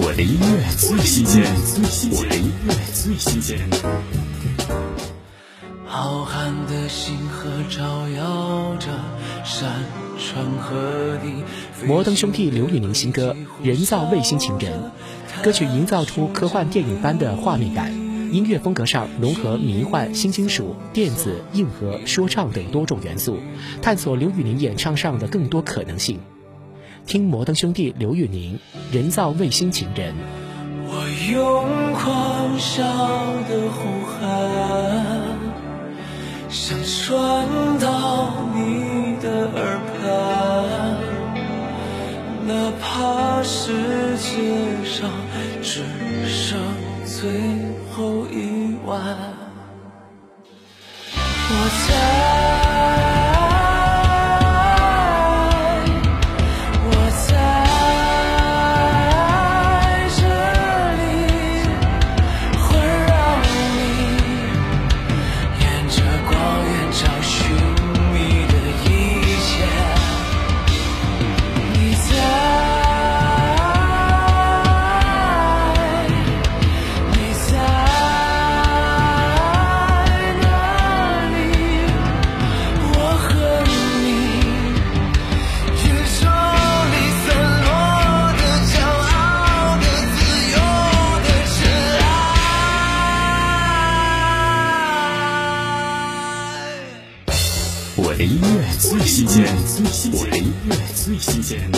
我的音乐最新鲜，我的音乐。最新鲜。浩瀚的星河照耀着山川河地。摩登兄弟刘宇宁新歌《人造卫星情人》，歌曲营造出科幻电影般的画面感，音乐。风格上融合迷幻、新金属、电子、硬核、说唱等多种元素，探索刘宇宁演唱上的更多可能性。听摩登兄弟刘宇宁《人造卫星情人》。我用狂笑的呼喊，想传到你的耳畔，哪怕世界上只剩最后一晚，我在。我的音乐最新鲜，我的音乐最新鲜。